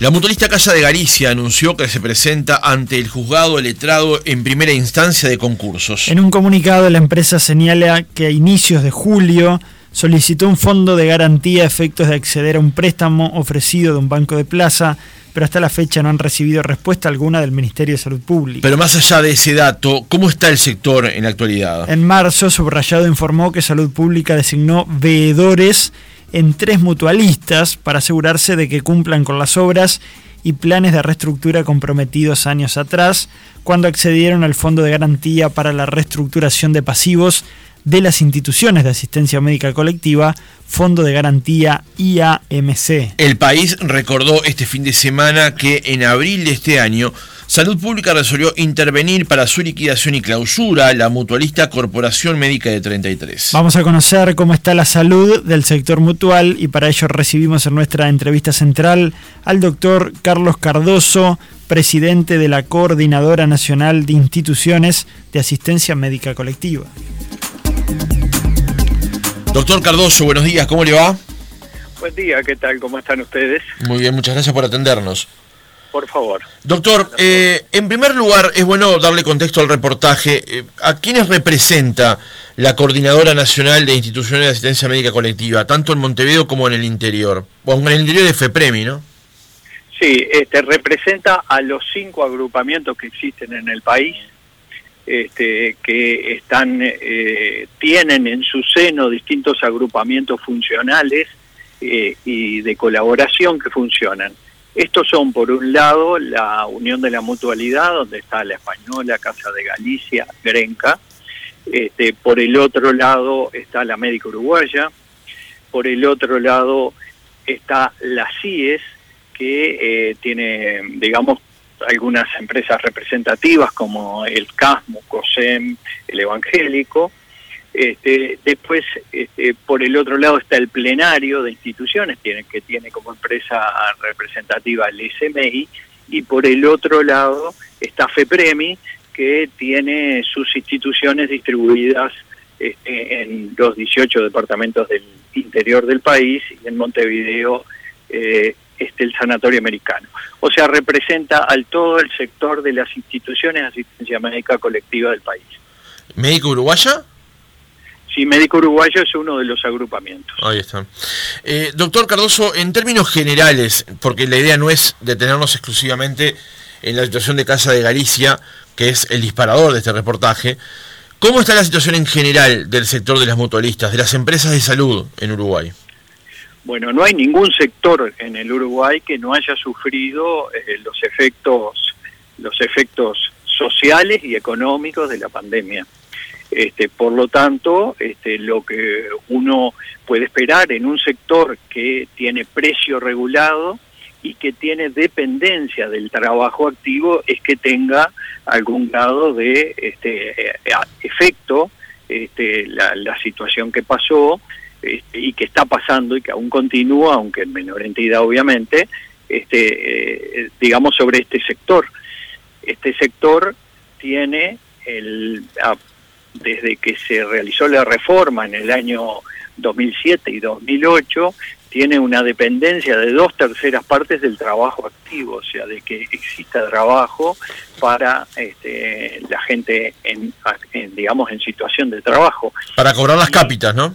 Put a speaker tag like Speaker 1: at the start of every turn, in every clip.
Speaker 1: La mutualista Casa de Galicia anunció que se presenta ante el juzgado letrado en primera instancia de concursos.
Speaker 2: En un comunicado, la empresa señala que a inicios de julio solicitó un fondo de garantía a efectos de acceder a un préstamo ofrecido de un banco de plaza, pero hasta la fecha no han recibido respuesta alguna del Ministerio de Salud Pública.
Speaker 1: Pero más allá de ese dato, ¿cómo está el sector en la actualidad?
Speaker 2: En marzo, Subrayado informó que Salud Pública designó veedores en tres mutualistas para asegurarse de que cumplan con las obras y planes de reestructura comprometidos años atrás, cuando accedieron al Fondo de Garantía para la Reestructuración de Pasivos de las instituciones de asistencia médica colectiva, Fondo de Garantía IAMC.
Speaker 1: El país recordó este fin de semana que en abril de este año Salud Pública resolvió intervenir para su liquidación y clausura la mutualista Corporación Médica de 33.
Speaker 2: Vamos a conocer cómo está la salud del sector mutual y para ello recibimos en nuestra entrevista central al doctor Carlos Cardoso, presidente de la Coordinadora Nacional de Instituciones de Asistencia Médica Colectiva.
Speaker 1: Doctor Cardoso, buenos días, ¿cómo le va?
Speaker 3: Buen día, ¿qué tal? ¿Cómo están ustedes?
Speaker 1: Muy bien, muchas gracias por atendernos.
Speaker 3: Por favor.
Speaker 1: Doctor, eh, en primer lugar, es bueno darle contexto al reportaje. Eh, ¿A quiénes representa la Coordinadora Nacional de Instituciones de Asistencia Médica Colectiva, tanto en Montevideo como en el interior? O en el interior de FEPREMI, ¿no?
Speaker 3: Sí, este, representa a los cinco agrupamientos que existen en el país, este, que están, eh, tienen en su seno distintos agrupamientos funcionales y de colaboración que funcionan. Estos son, por un lado, la Unión de la Mutualidad, donde está la Española, Casa de Galicia, Grenca. Este, por el otro lado está la Médica Uruguaya. Por el otro lado está la CIES, que eh, tiene, digamos, algunas empresas representativas como el CASMO, COSEM, el Evangélico. Este, después, este, por el otro lado está el plenario de instituciones, que tiene como empresa representativa el SMI, y por el otro lado está FEPREMI, que tiene sus instituciones distribuidas este, en los 18 departamentos del interior del país y en Montevideo eh, este, el Sanatorio Americano. O sea, representa al todo el sector de las instituciones de asistencia médica colectiva del país.
Speaker 1: ¿Médico uruguaya?
Speaker 3: Sí, Médico Uruguayo es uno de los agrupamientos.
Speaker 1: Ahí está. Eh, doctor Cardoso, en términos generales, porque la idea no es detenernos exclusivamente en la situación de Casa de Galicia, que es el disparador de este reportaje, ¿cómo está la situación en general del sector de las mutualistas, de las empresas de salud en Uruguay?
Speaker 3: Bueno, no hay ningún sector en el Uruguay que no haya sufrido eh, los efectos los efectos sociales y económicos de la pandemia. Este, por lo tanto, este, lo que uno puede esperar en un sector que tiene precio regulado y que tiene dependencia del trabajo activo es que tenga algún grado de este, eh, efecto este, la, situación que pasó este, y que está pasando y que aún continúa, aunque en menor entidad obviamente, este, eh, digamos sobre este sector. Este sector tiene el, desde que se realizó la reforma en el año 2007 y 2008, tiene una dependencia de dos terceras partes del trabajo activo, o sea, de que exista trabajo para este, la gente, en, digamos, en situación de trabajo.
Speaker 1: Para cobrar las cápitas, ¿no?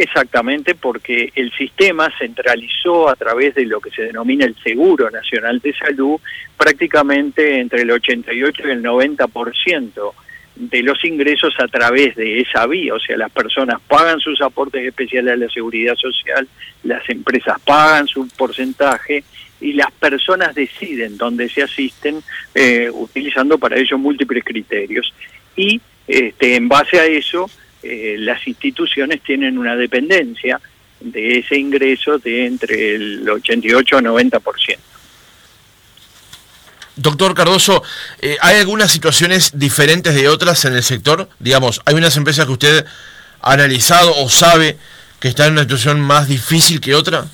Speaker 3: Exactamente, porque el sistema centralizó a través de lo que se denomina el Seguro Nacional de Salud prácticamente entre el 88 y el 90% de los ingresos a través de esa vía, o sea, las personas pagan sus aportes especiales a la seguridad social, las empresas pagan su porcentaje y las personas deciden dónde se asisten eh, utilizando para ello múltiples criterios. Y este, en base a eso, eh, las instituciones tienen una dependencia de ese ingreso de entre el 88 a 90%.
Speaker 1: Doctor Cardoso, eh, ¿hay algunas situaciones diferentes de otras en el sector? Digamos, ¿hay unas empresas que usted ha analizado o sabe que están en una situación más difícil que otra?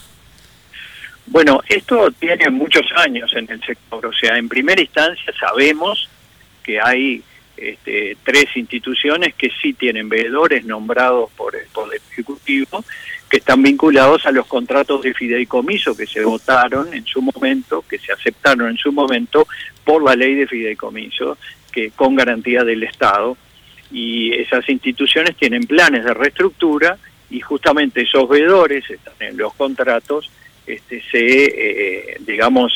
Speaker 3: Bueno, esto tiene muchos años en el sector. O sea, en primera instancia sabemos que hay este, tres instituciones que sí tienen veedores nombrados por el Poder Ejecutivo, que están vinculados a los contratos de fideicomiso que se votaron en su momento, que se aceptaron en su momento por la ley de fideicomiso, que con garantía del Estado. Y esas instituciones tienen planes de reestructura y justamente esos veedores están en los contratos, este, se, eh, digamos,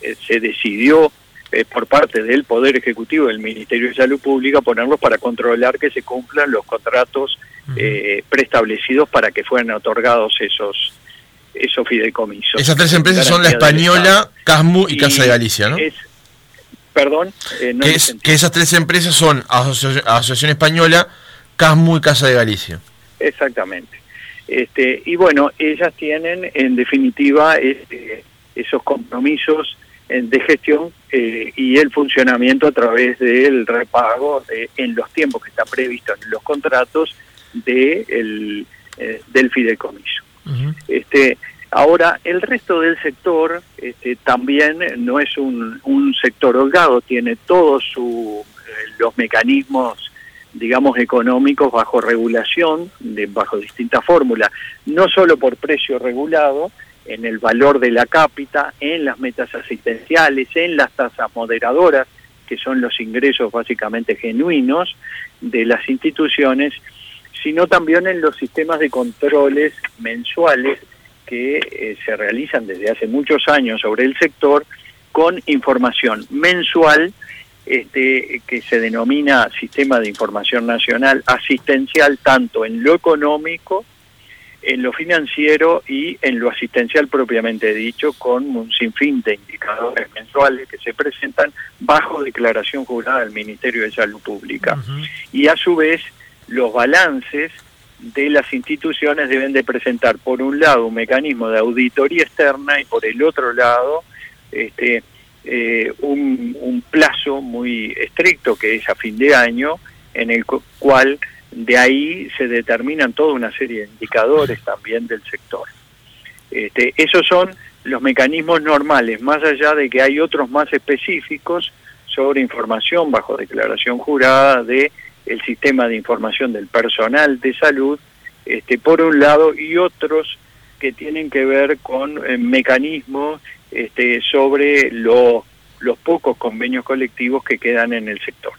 Speaker 3: eh, se decidió eh, por parte del Poder Ejecutivo del Ministerio de Salud Pública ponerlos para controlar que se cumplan los contratos eh, preestablecidos para que fueran otorgados esos esos fideicomisos.
Speaker 1: Esas tres empresas son la española, Casmu y, Casa de Galicia, ¿no?
Speaker 3: perdón,
Speaker 1: eh, no es, que esas tres empresas son Asociación Española, Casmu y Casa de Galicia.
Speaker 3: Exactamente. Este, y bueno, ellas tienen en definitiva este, esos compromisos de gestión eh, y el funcionamiento a través del repago en los tiempos que está previsto en los contratos de el, eh, del fideicomiso. este, ahora, el resto del sector este, también no es un, un sector holgado, tiene todos su, eh, los mecanismos digamos, económicos bajo regulación, de, bajo distintas fórmulas, no solo por precio regulado, en el valor de la cápita, en las metas asistenciales, en las tasas moderadoras, que son los ingresos básicamente genuinos de las instituciones, sino también en los sistemas de controles mensuales que eh, se realizan desde hace muchos años sobre el sector con información mensual este, que se denomina Sistema de Información Nacional Asistencial tanto en lo económico en lo financiero y en lo asistencial propiamente dicho, con un sinfín de indicadores mensuales que se presentan bajo declaración jurada del Ministerio de Salud Pública. Y a su vez, los balances de las instituciones deben de presentar, por un lado, un mecanismo de auditoría externa y por el otro lado, este, eh, un, un plazo muy estricto que es a fin de año, en el cual de ahí se determinan toda una serie de indicadores también del sector. Este, esos son los mecanismos normales, más allá de que hay otros más específicos sobre información bajo declaración jurada de el sistema de información del personal de salud, este, por un lado, y otros que tienen que ver con eh, mecanismos este, sobre los pocos convenios colectivos que quedan en el sector.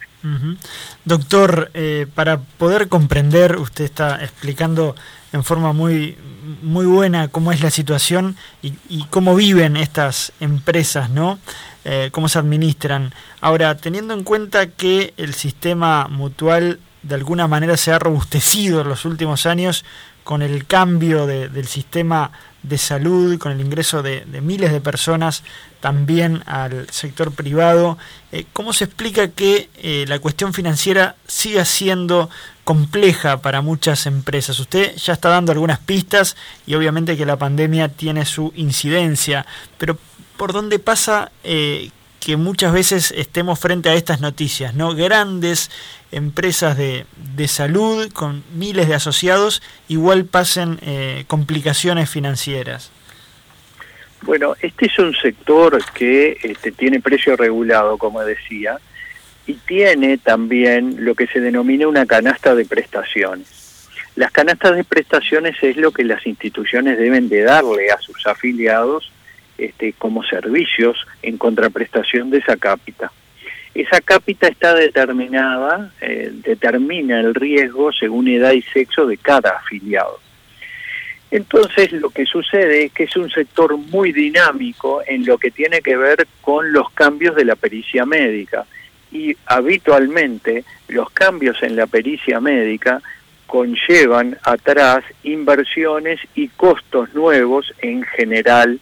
Speaker 2: Doctor, eh, para poder comprender, usted está explicando en forma muy, muy buena cómo es la situación y, cómo viven estas empresas, ¿no? Eh, cómo se administran. Ahora, teniendo en cuenta que el sistema mutual de alguna manera se ha robustecido en los últimos años con el cambio del sistema de salud, con el ingreso de, miles de personas también al sector privado. Eh, ¿Cómo se explica que eh, la cuestión financiera siga siendo compleja para muchas empresas? Usted ya está dando algunas pistas y obviamente que la pandemia tiene su incidencia, pero ¿por dónde pasa eh, que muchas veces estemos frente a estas noticias, ¿no? Grandes empresas de, de salud con miles de asociados igual pasen eh, complicaciones financieras.
Speaker 3: Bueno, este es un sector que este, tiene precio regulado, como decía, y tiene también lo que se denomina una canasta de prestaciones. Las canastas de prestaciones es lo que las instituciones deben de darle a sus afiliados este, como servicios en contraprestación de esa cápita. Esa cápita está determinada, eh, determina el riesgo según edad y sexo de cada afiliado. Entonces lo que sucede es que es un sector muy dinámico en lo que tiene que ver con los cambios de la pericia médica y habitualmente los cambios en la pericia médica conllevan atrás inversiones y costos nuevos en general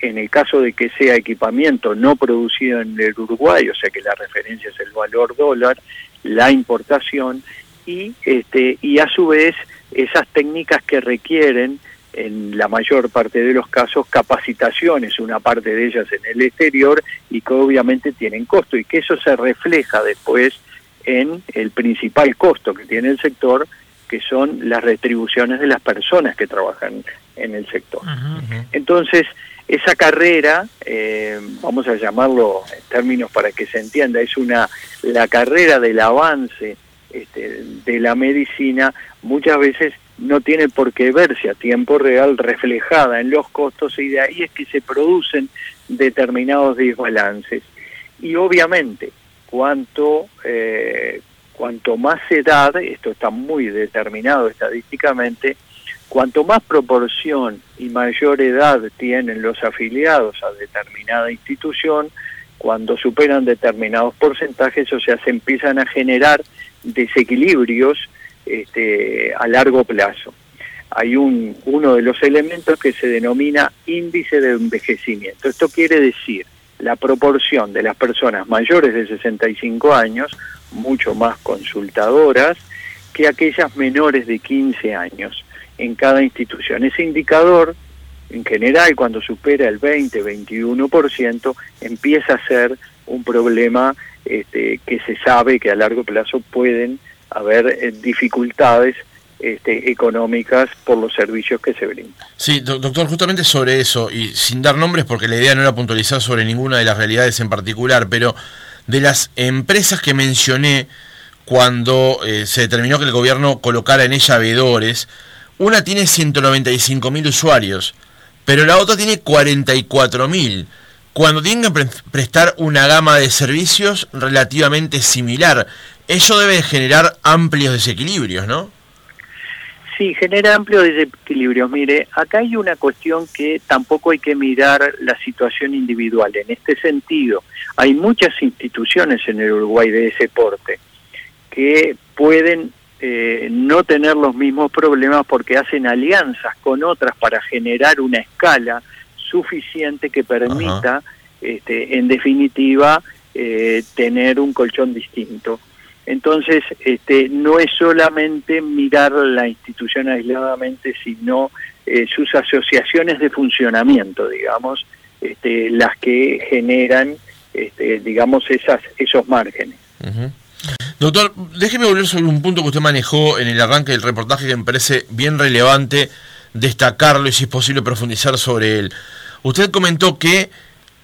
Speaker 3: en el caso de que sea equipamiento no producido en el Uruguay, o sea que la referencia es el valor dólar, la importación y este y a su vez esas técnicas que requieren en la mayor parte de los casos capacitaciones, una parte de ellas en el exterior y que obviamente tienen costo y que eso se refleja después en el principal costo que tiene el sector, que son las retribuciones de las personas que trabajan en el sector. Entonces, esa carrera, eh, vamos a llamarlo en términos para que se entienda, es una la carrera del avance este, de la medicina muchas veces no tiene por qué verse a tiempo real reflejada en los costos y de ahí es que se producen determinados desbalances. Y obviamente, cuanto, eh, cuanto más edad, esto está muy determinado estadísticamente, cuanto más proporción y mayor edad tienen los afiliados a determinada institución, cuando superan determinados porcentajes, o sea, se empiezan a generar desequilibrios este, a largo plazo. Hay un, uno de los elementos que se denomina índice de envejecimiento. Esto quiere decir la proporción de las personas mayores de 65 años, mucho más consultadoras, que aquellas menores de 15 años en cada institución. Ese indicador, en general, cuando supera el 20-21%, empieza a ser un problema este, que se sabe que a largo plazo pueden haber eh, dificultades este, económicas por los servicios que se brindan.
Speaker 1: Sí, doctor, justamente sobre eso, y sin dar nombres porque la idea no era puntualizar sobre ninguna de las realidades en particular, pero de las empresas que mencioné cuando eh, se determinó que el gobierno colocara en ella veedores, una tiene 195 mil usuarios, pero la otra tiene 44 mil cuando tienen que prestar una gama de servicios relativamente similar. Eso debe generar amplios desequilibrios, ¿no?
Speaker 3: Sí, genera amplios desequilibrios. Mire, acá hay una cuestión que tampoco hay que mirar la situación individual. En este sentido, hay muchas instituciones en el Uruguay de ese porte que pueden eh, no tener los mismos problemas porque hacen alianzas con otras para generar una escala suficiente que permita, este, en definitiva, eh, tener un colchón distinto. Entonces, este, no es solamente mirar la institución aisladamente, sino eh, sus asociaciones de funcionamiento, digamos, este, las que generan, este, digamos, esas, esos márgenes.
Speaker 1: Doctor, déjeme volver sobre un punto que usted manejó en el arranque del reportaje que me parece bien relevante destacarlo y si es posible profundizar sobre él. Usted comentó que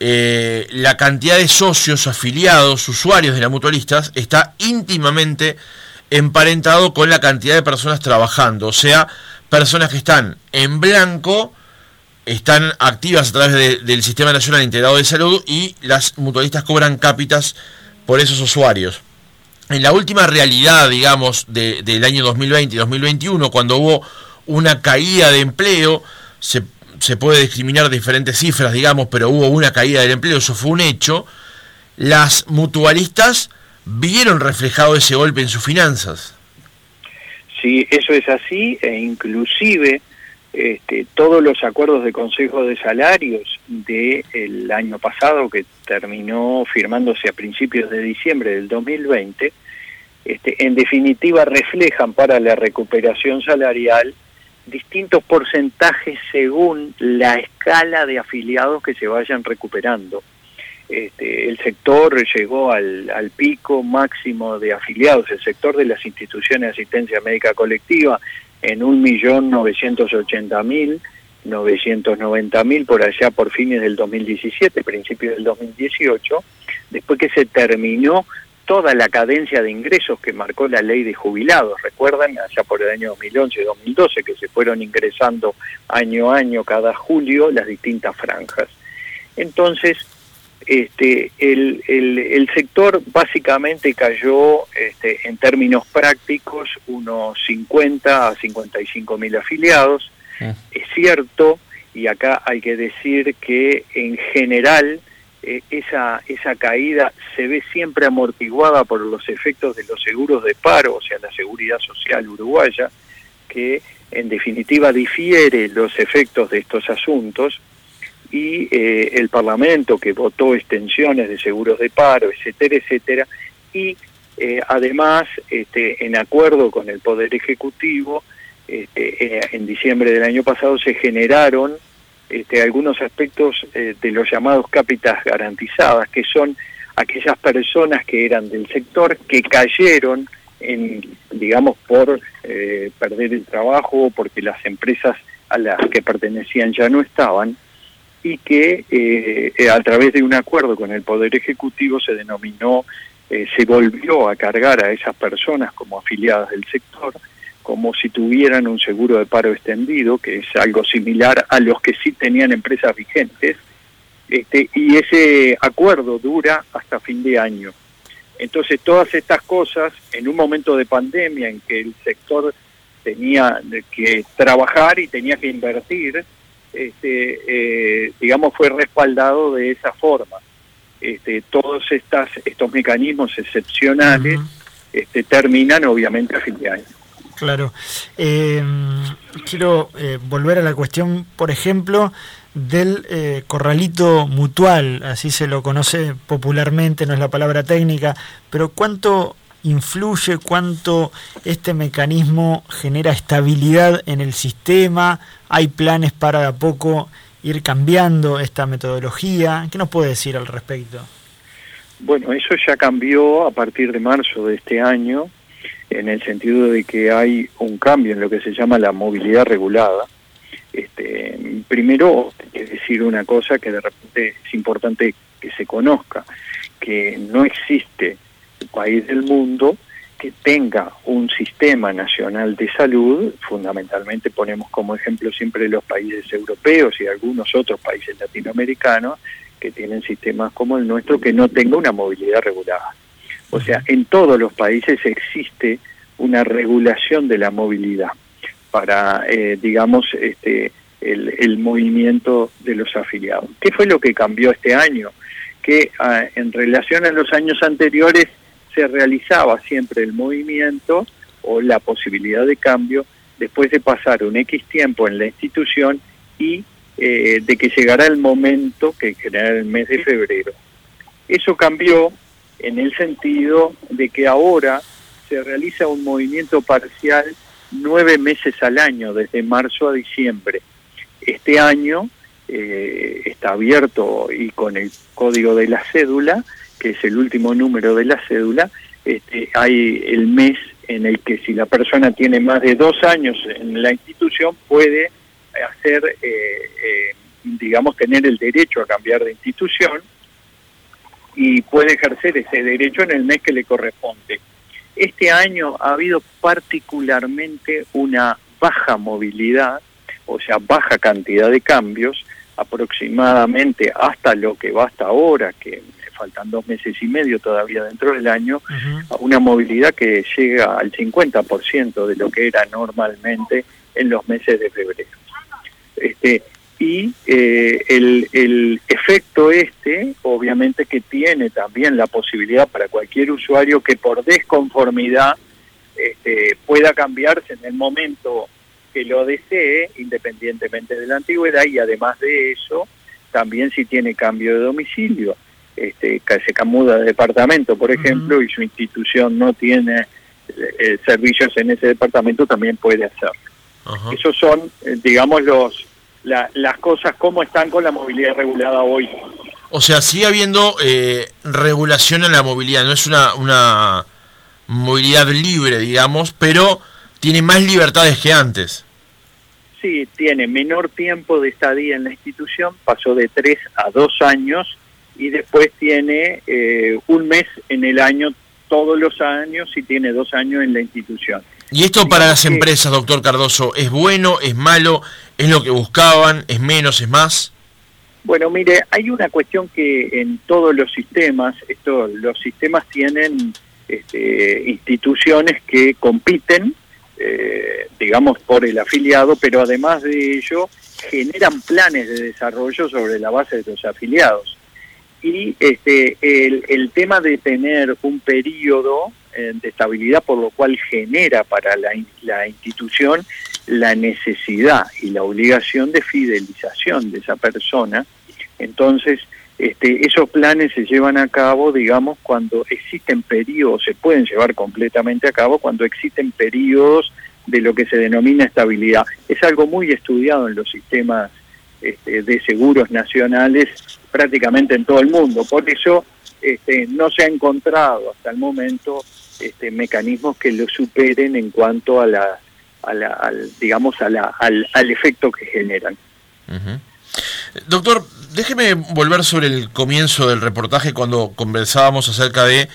Speaker 1: eh, la cantidad de socios, afiliados, usuarios de la mutualistas está íntimamente emparentado con la cantidad de personas trabajando, o sea, personas que están en blanco, están activas a través del Sistema Nacional Integrado de Salud y las mutualistas cobran cápitas por esos usuarios. En la última realidad, digamos, del año 2020 y 2021, cuando hubo una caída de empleo, se se puede discriminar diferentes cifras, digamos, pero hubo una caída del empleo, eso fue un hecho, las mutualistas vieron reflejado ese golpe en sus finanzas.
Speaker 3: Sí, eso es así, e inclusive este, todos los acuerdos de consejo de salarios del año pasado, que terminó firmándose a principios de diciembre del 2020, este, en definitiva reflejan para la recuperación salarial distintos porcentajes según la escala de afiliados que se vayan recuperando. Este, el sector llegó al, al, pico máximo de afiliados, el sector de las instituciones de asistencia médica colectiva, en 1.980.000, 990.000 por allá por fines del 2017, principios del 2018, después que se terminó toda la cadencia de ingresos que marcó la ley de jubilados. Recuerdan, allá por el año 2011-2012, que se fueron ingresando año a año, cada julio, las distintas franjas. Entonces, este, el, el, sector básicamente cayó este, en términos prácticos unos 50 a 55 mil afiliados. Ah. Es cierto, y acá hay que decir que en general eh, esa, esa caída se ve siempre amortiguada por los efectos de los seguros de paro, o sea, la seguridad social uruguaya, que en definitiva difiere los efectos de estos asuntos y eh, el Parlamento que votó extensiones de seguros de paro, etcétera, etcétera, y eh, además, este, en acuerdo con el Poder Ejecutivo, este, en diciembre del año pasado se generaron este, algunos aspectos eh, de los llamados cápitas garantizadas, que son aquellas personas que eran del sector que cayeron en, digamos, por eh, perder el trabajo o porque las empresas a las que pertenecían ya no estaban, y que eh, a través de un acuerdo con el Poder Ejecutivo se denominó, eh, se volvió a cargar a esas personas como afiliadas del sector, como si tuvieran un seguro de paro extendido, que es algo similar a los que sí tenían empresas vigentes, este, y ese acuerdo dura hasta fin de año. Entonces, todas estas cosas, en un momento de pandemia en que el sector tenía que trabajar y tenía que invertir, este, eh, digamos, fue respaldado de esa forma. Este, todos estas, estos mecanismos excepcionales este, terminan obviamente a fin de año.
Speaker 2: Claro. Eh, quiero eh, volver a la cuestión, por ejemplo, del eh, corralito mutual, así se lo conoce popularmente, no es la palabra técnica, pero ¿cuánto influye, cuánto este mecanismo genera estabilidad en el sistema? ¿Hay planes para de a poco ir cambiando esta metodología? ¿Qué nos puede decir al respecto?
Speaker 3: Bueno, eso ya cambió a partir de marzo de este año, en el sentido de que hay un cambio en lo que se llama la movilidad regulada este, primero, que decir una cosa que de repente es importante que se conozca, que no existe país del mundo que tenga un sistema nacional de salud, fundamentalmente ponemos como ejemplo siempre los países europeos y algunos otros países latinoamericanos que tienen sistemas como el nuestro que no tenga una movilidad regulada. O sea, en todos los países existe una regulación de la movilidad para, eh, digamos, este, el, movimiento de los afiliados. ¿Qué fue lo que cambió este año? Que ah, en relación a los años anteriores se realizaba siempre el movimiento o la posibilidad de cambio después de pasar un X tiempo en la institución y eh, de que llegara el momento que era el mes de febrero. Eso cambió en el sentido de que ahora se realiza un movimiento parcial nueve meses al año, desde marzo a diciembre. Este año eh, está abierto y con el código de la cédula, que es el último número de la cédula, este, hay el mes en el que si la persona tiene más de dos años en la institución puede hacer, eh, eh, digamos, tener el derecho a cambiar de institución y puede ejercer ese derecho en el mes que le corresponde. Este año ha habido particularmente una baja movilidad, o sea, baja cantidad de cambios, aproximadamente hasta lo que va hasta ahora, que faltan dos meses y medio todavía dentro del año, a una movilidad que llega al 50% de lo que era normalmente en los meses de febrero. Este, y eh, el, el, efecto este, obviamente que tiene también la posibilidad para cualquier usuario que por desconformidad este, pueda cambiarse en el momento que lo desee, independientemente de la antigüedad, y además de eso, también si tiene cambio de domicilio, este, se muda de departamento, por ejemplo, y su institución no tiene eh, servicios en ese departamento, también puede hacerlo. Esos son, eh, digamos, los las cosas como están con la movilidad regulada hoy.
Speaker 1: O sea, sigue habiendo eh, regulación en la movilidad, no es una, una movilidad libre, digamos, pero tiene más libertades que antes.
Speaker 3: Sí, tiene menor tiempo de estadía en la institución, pasó de tres a dos años y después tiene eh, un mes en el año todos los años y tiene dos años en la institución.
Speaker 1: ¿Y esto para las empresas, doctor Cardoso, es bueno, es malo, es lo que buscaban, es menos, es más?
Speaker 3: Bueno, mire, hay una cuestión que en todos los sistemas, esto, los sistemas tienen este, instituciones que compiten, eh, digamos, por el afiliado, pero además de ello generan planes de desarrollo sobre la base de los afiliados. Y este, el, el tema de tener un periodo eh, de estabilidad, por lo cual genera para la, la institución la necesidad y la obligación de fidelización de esa persona. Entonces, este, esos planes se llevan a cabo, digamos, cuando existen periodos, se pueden llevar completamente a cabo cuando existen periodos de lo que se denomina estabilidad. Es algo muy estudiado en los sistemas este, de seguros nacionales prácticamente en todo el mundo. Por eso este, no se ha encontrado hasta el momento este, mecanismos que lo superen en cuanto a la, a la al, digamos a la, al, efecto que generan.
Speaker 1: Doctor, déjeme volver sobre el comienzo del reportaje cuando conversábamos acerca de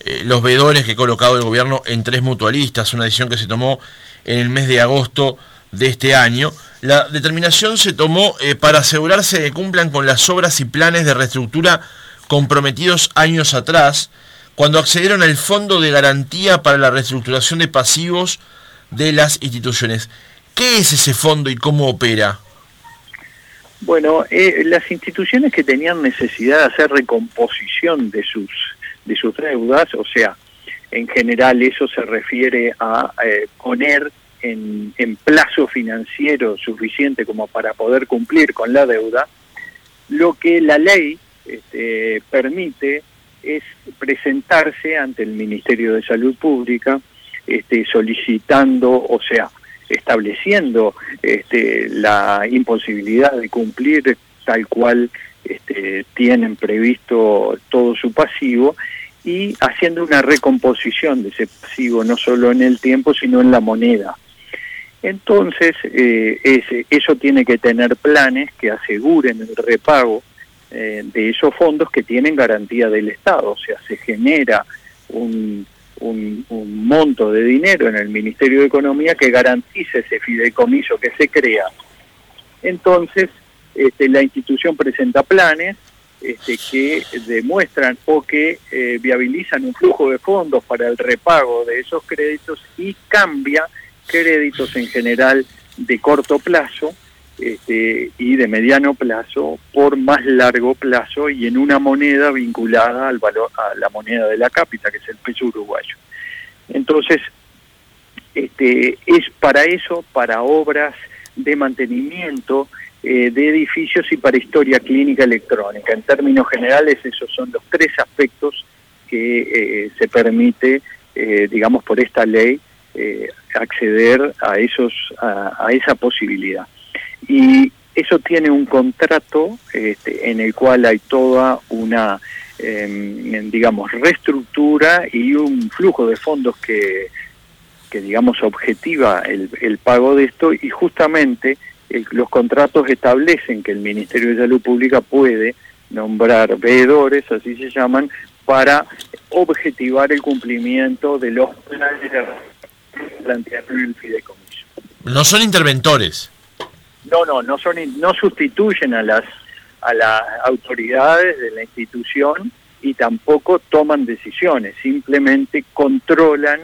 Speaker 1: eh, los veedores que ha colocado el gobierno en tres mutualistas, una decisión que se tomó en el mes de agosto de este año. La determinación se tomó eh, para asegurarse que cumplan con las obras y planes de reestructura comprometidos años atrás, cuando accedieron al Fondo de Garantía para la Reestructuración de Pasivos de las instituciones. ¿Qué es ese fondo y cómo opera?
Speaker 3: Bueno, eh, las instituciones que tenían necesidad de hacer recomposición de sus de sus deudas, o sea, en general eso se refiere a eh, poner en, plazo financiero suficiente como para poder cumplir con la deuda, lo que la ley este, permite es presentarse ante el Ministerio de Salud Pública este, solicitando, o sea, estableciendo este, la imposibilidad de cumplir tal cual este, tienen previsto todo su pasivo y haciendo una recomposición de ese pasivo, no solo en el tiempo, sino en la moneda. Entonces, eh, eso tiene que tener planes que aseguren el repago eh, de esos fondos que tienen garantía del Estado, o sea, se genera un, un, monto de dinero en el Ministerio de Economía que garantice ese fideicomiso que se crea. Entonces, este, la institución presenta planes este, que demuestran o que eh, viabilizan un flujo de fondos para el repago de esos créditos y cambia créditos en general de corto plazo este, y de mediano plazo por más largo plazo y en una moneda vinculada al valor a la moneda de la cápita que es el peso uruguayo. Entonces este es para eso para obras de mantenimiento eh, de edificios y para historia clínica electrónica. En términos generales esos son los tres aspectos que eh, se permite eh, digamos por esta ley acceder a esos a esa posibilidad. Y eso tiene un contrato este, en el cual hay toda una, em, digamos, reestructura y un flujo de fondos que, que digamos, objetiva el, el pago de esto. Y justamente los contratos establecen que el Ministerio de Salud Pública puede nombrar veedores, así se llaman, para objetivar el cumplimiento de los planes de planteados en el fideicomiso.
Speaker 1: No son interventores.
Speaker 3: No, no, no son no sustituyen a las a las autoridades de la institución y tampoco toman decisiones, simplemente controlan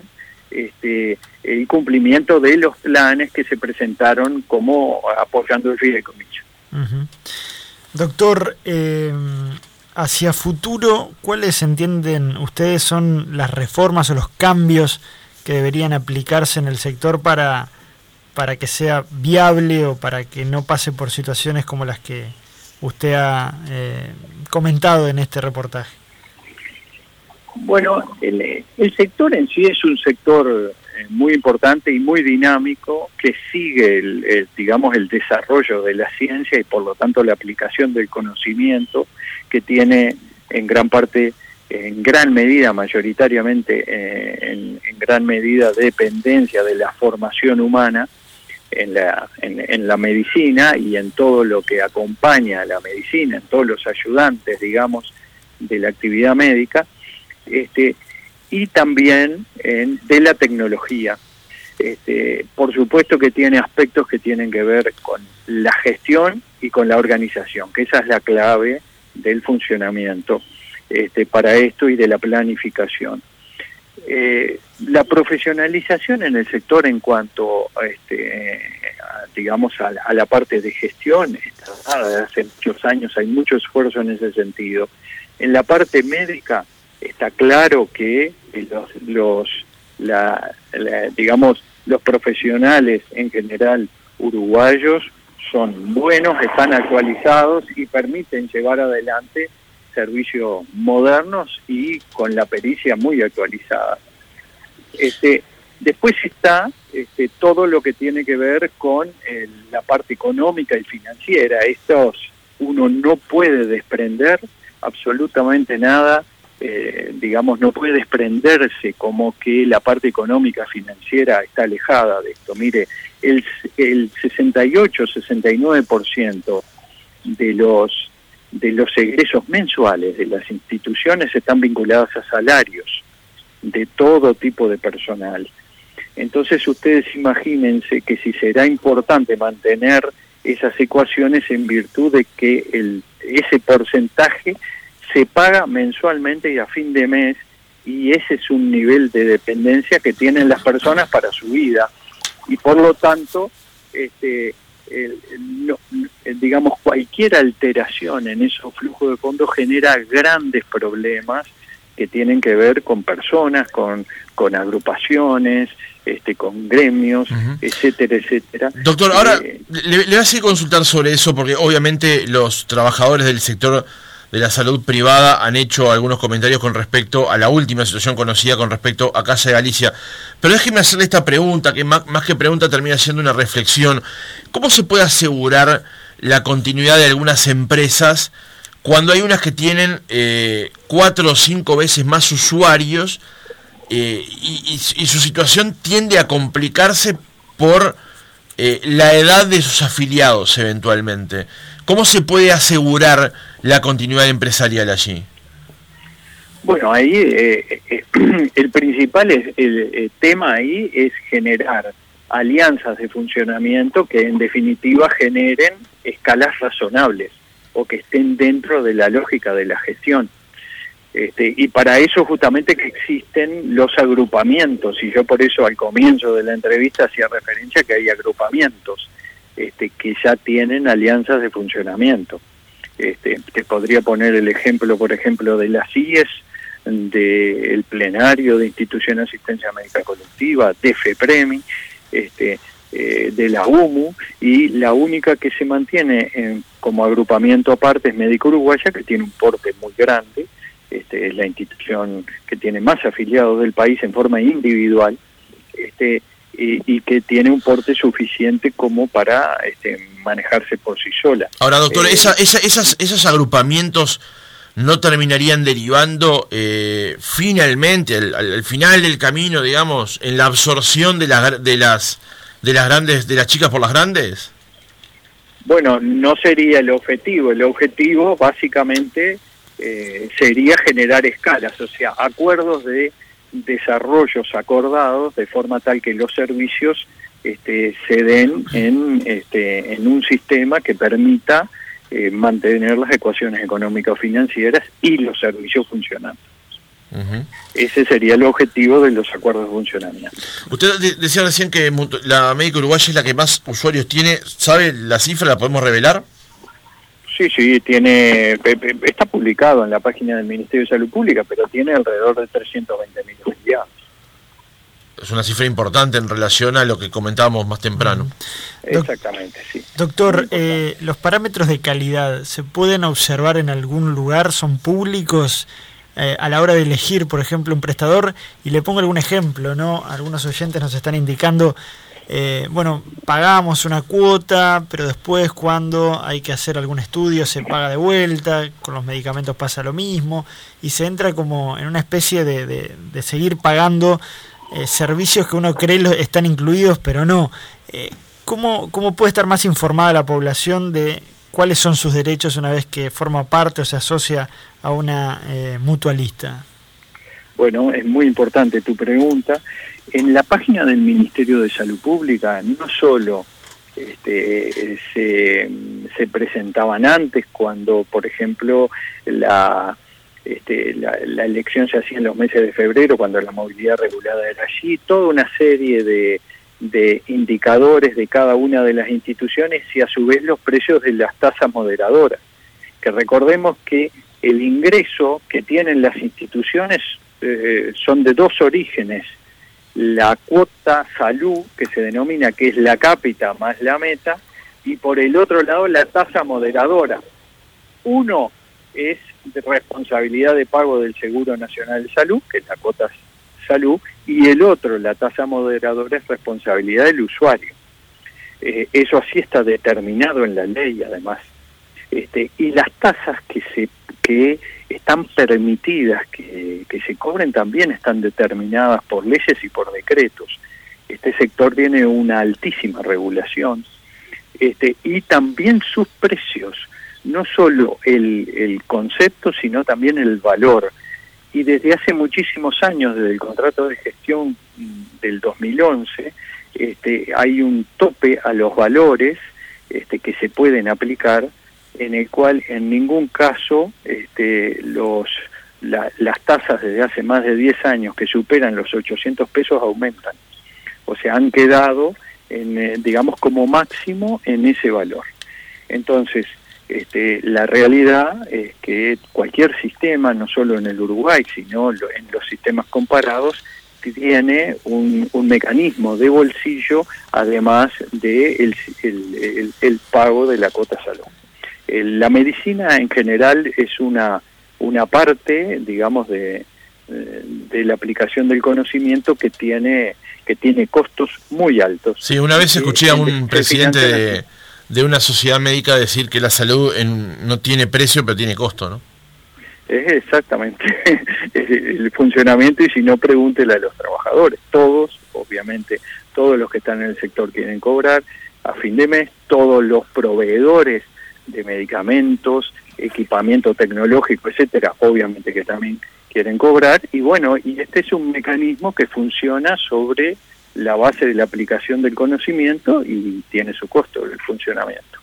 Speaker 3: este, el cumplimiento de los planes que se presentaron como apoyando el fideicomiso.
Speaker 2: Doctor, eh, hacia futuro, ¿cuáles entienden ustedes son las reformas o los cambios que deberían aplicarse en el sector para para que sea viable o para que no pase por situaciones como las que usted ha eh, comentado en este reportaje?
Speaker 3: Bueno, el, sector en sí es un sector eh, muy importante y muy dinámico que sigue, el, digamos, el desarrollo de la ciencia y por lo tanto la aplicación del conocimiento que tiene en gran parte, en gran medida, mayoritariamente, eh, en, en gran medida dependencia de la formación humana en la, en, la medicina y en todo lo que acompaña a la medicina, en todos los ayudantes, digamos, de la actividad médica, este, y también en, de la tecnología. Este, por supuesto que tiene aspectos que tienen que ver con la gestión y con la organización, que esa es la clave del funcionamiento este, para esto y de la planificación. Eh, la profesionalización en el sector en cuanto este, digamos a, la parte de gestión está desde hace muchos años hay mucho esfuerzo en ese sentido en la parte médica está claro que los, los la, digamos los profesionales en general uruguayos son buenos están actualizados y permiten llevar adelante servicios modernos y con la pericia muy actualizada. Este, después está este, todo lo que tiene que ver con la parte económica y financiera. Estos uno no puede desprender absolutamente nada, eh, digamos, no puede desprenderse como que la parte económica financiera está alejada de esto. Mire, el, el 68-69% de los de los egresos mensuales de las instituciones están vinculados a salarios de todo tipo de personal. Entonces ustedes imagínense que si será importante mantener esas ecuaciones en virtud de que el, ese porcentaje se paga mensualmente y a fin de mes y ese es un nivel de dependencia que tienen las personas para su vida y por lo tanto este digamos cualquier alteración en esos flujos de fondos genera grandes problemas que tienen que ver con personas, con, con agrupaciones, este, con gremios, etcétera, etcétera.
Speaker 1: Doctor, ahora eh, le, le voy a hacer consultar sobre eso porque obviamente los trabajadores del sector de la salud privada han hecho algunos comentarios con respecto a la última situación conocida con respecto a Casa de Galicia. Pero déjeme hacerle esta pregunta, que más, que pregunta termina siendo una reflexión. ¿Cómo se puede asegurar la continuidad de algunas empresas cuando hay unas que tienen eh, cuatro o cinco veces más usuarios eh, y, su situación tiende a complicarse por eh, la edad de sus afiliados eventualmente? ¿Cómo se puede asegurar la continuidad empresarial allí?
Speaker 3: Bueno, ahí eh, eh, el principal es, el, tema ahí es generar alianzas de funcionamiento que en definitiva generen escalas razonables o que estén dentro de la lógica de la gestión. Este, y para eso justamente que existen los agrupamientos, y yo por eso al comienzo de la entrevista hacía referencia que hay agrupamientos este, que ya tienen alianzas de funcionamiento. Este, te podría poner el ejemplo, por ejemplo, de las IES, del plenario de Institución de Asistencia Médica Colectiva, de FEPREMI, este, eh, de la UMU, y la única que se mantiene como agrupamiento aparte es Médico Uruguaya, que tiene un porte muy grande, este, es la institución que tiene más afiliados del país en forma individual, este, y, que tiene un porte suficiente como para este, manejarse por sí sola.
Speaker 1: Ahora, doctor, eh, esa, esas, esos agrupamientos no terminarían derivando eh, finalmente, al, final del camino, digamos, en la absorción de, las de las de las grandes, de las chicas por las grandes?
Speaker 3: Bueno, no sería el objetivo. El objetivo, básicamente, eh, sería generar escalas, o sea, acuerdos de desarrollos acordados de forma tal que los servicios este, se den en, este, en un sistema que permita eh, mantener las ecuaciones económico-financieras y los servicios funcionando. Ese sería el objetivo de los acuerdos de funcionamiento.
Speaker 1: Usted decía recién que la médica uruguaya es la que más usuarios tiene. ¿Sabe la cifra? ¿La podemos revelar?
Speaker 3: Sí, sí, tiene, está publicado en la página del Ministerio de Salud Pública, pero tiene alrededor de 320 mil afiliados.
Speaker 1: Es una cifra importante en relación a lo que comentábamos más temprano.
Speaker 3: Exactamente, sí.
Speaker 2: Doctor, eh, ¿los parámetros de calidad se pueden observar en algún lugar? ¿Son públicos eh, a la hora de elegir, por ejemplo, un prestador? Y le pongo algún ejemplo, ¿no? Algunos oyentes nos están indicando eh, bueno, pagamos una cuota, pero después cuando hay que hacer algún estudio se paga de vuelta, con los medicamentos pasa lo mismo, y se entra como en una especie de, seguir pagando eh, servicios que uno cree están incluidos, pero no. Eh, ¿cómo, ¿Cómo puede estar más informada la población de cuáles son sus derechos una vez que forma parte o se asocia a una mutualista?
Speaker 3: Bueno, es muy importante tu pregunta. En la página del Ministerio de Salud Pública no solo este, se, presentaban antes cuando, por ejemplo, la, este, la, elección se hacía en los meses de febrero, cuando la movilidad regulada era allí, toda una serie de, indicadores de cada una de las instituciones y a su vez los precios de las tasas moderadoras. Que recordemos que el ingreso que tienen las instituciones eh, son de dos orígenes. La cuota salud, que se denomina que es la cápita más la meta, y por el otro lado la tasa moderadora. Uno es de responsabilidad de pago del Seguro Nacional de Salud, que es la cuota salud, y el otro, la tasa moderadora, es responsabilidad del usuario. Eh, eso así está determinado en la ley, además. Este, y las tasas que se que están permitidas que, se cobren también están determinadas por leyes y por decretos. Este sector tiene una altísima regulación este, y también sus precios no solo el, el concepto, sino también el valor. Y desde hace muchísimos años, desde el contrato de gestión del 2011, este, hay un tope a los valores este, que se pueden aplicar, en el cual en ningún caso este, los, las tasas desde hace más de 10 años que superan los 800 pesos aumentan. O sea, han quedado, en, eh, digamos, como máximo en ese valor. Entonces, este, la realidad es que cualquier sistema, no solo en el Uruguay, sino en los sistemas comparados, tiene un, mecanismo de bolsillo, además de el, el, pago de la cuota salud. La medicina en general es una, una parte, digamos, de, de la aplicación del conocimiento que tiene que tiene costos muy altos.
Speaker 1: Sí, una vez escuché a un presidente de, de, una sociedad médica decir que la salud no tiene precio, pero tiene costo, ¿no?
Speaker 3: Es exactamente el funcionamiento y si no, pregúntele a los trabajadores. Todos, obviamente, todos los que están en el sector quieren cobrar a fin de mes, todos los proveedores de medicamentos, equipamiento tecnológico, etcétera, obviamente que también quieren cobrar y bueno, y este es un mecanismo que funciona sobre la base de la aplicación del conocimiento y tiene su costo el funcionamiento.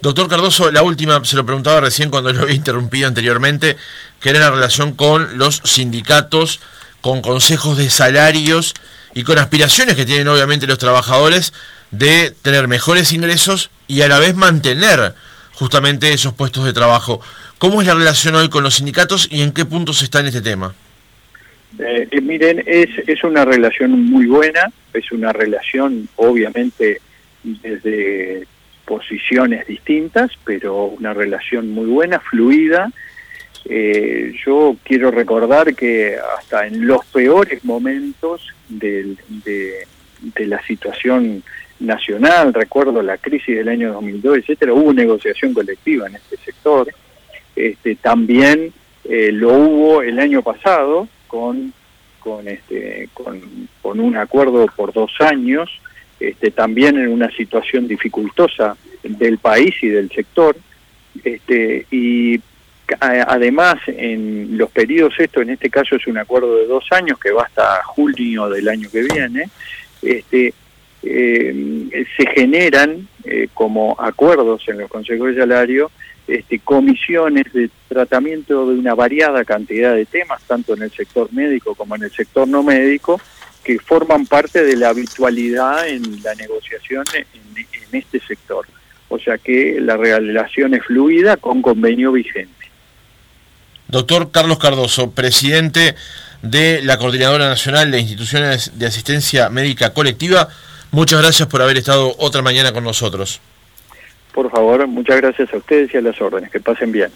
Speaker 1: Doctor Cardoso, la última, se lo preguntaba recién cuando lo había interrumpido anteriormente, que era la relación con los sindicatos, con consejos de salarios y con aspiraciones que tienen obviamente los trabajadores de tener mejores ingresos y a la vez mantener justamente esos puestos de trabajo. ¿Cómo es la relación hoy con los sindicatos y en qué puntos está en este tema?
Speaker 3: Eh, eh, miren, es, es una relación muy buena, es una relación obviamente desde posiciones distintas, pero una relación muy buena, fluida. Eh, yo quiero recordar que hasta en los peores momentos de, de, la situación nacional, recuerdo la crisis del año 2002, etcétera, hubo negociación colectiva en este sector. Este, también eh, lo hubo el año pasado con con este con, un acuerdo por dos años este, también en una situación dificultosa del país y del sector, este, y además en los periodos esto, en este caso es un acuerdo de dos años que va hasta junio del año que viene, este, eh, se generan eh, como acuerdos en los consejos de salario este, comisiones de tratamiento de una variada cantidad de temas, tanto en el sector médico como en el sector no médico, que forman parte de la habitualidad en la negociación en, este sector. O sea que la relación es fluida con convenio vigente.
Speaker 1: Doctor Carlos Cardoso, presidente de la Coordinadora Nacional de Instituciones de Asistencia Médica Colectiva, muchas gracias por haber estado otra mañana con nosotros.
Speaker 3: Por favor, muchas gracias a ustedes y a las órdenes. Que pasen bien.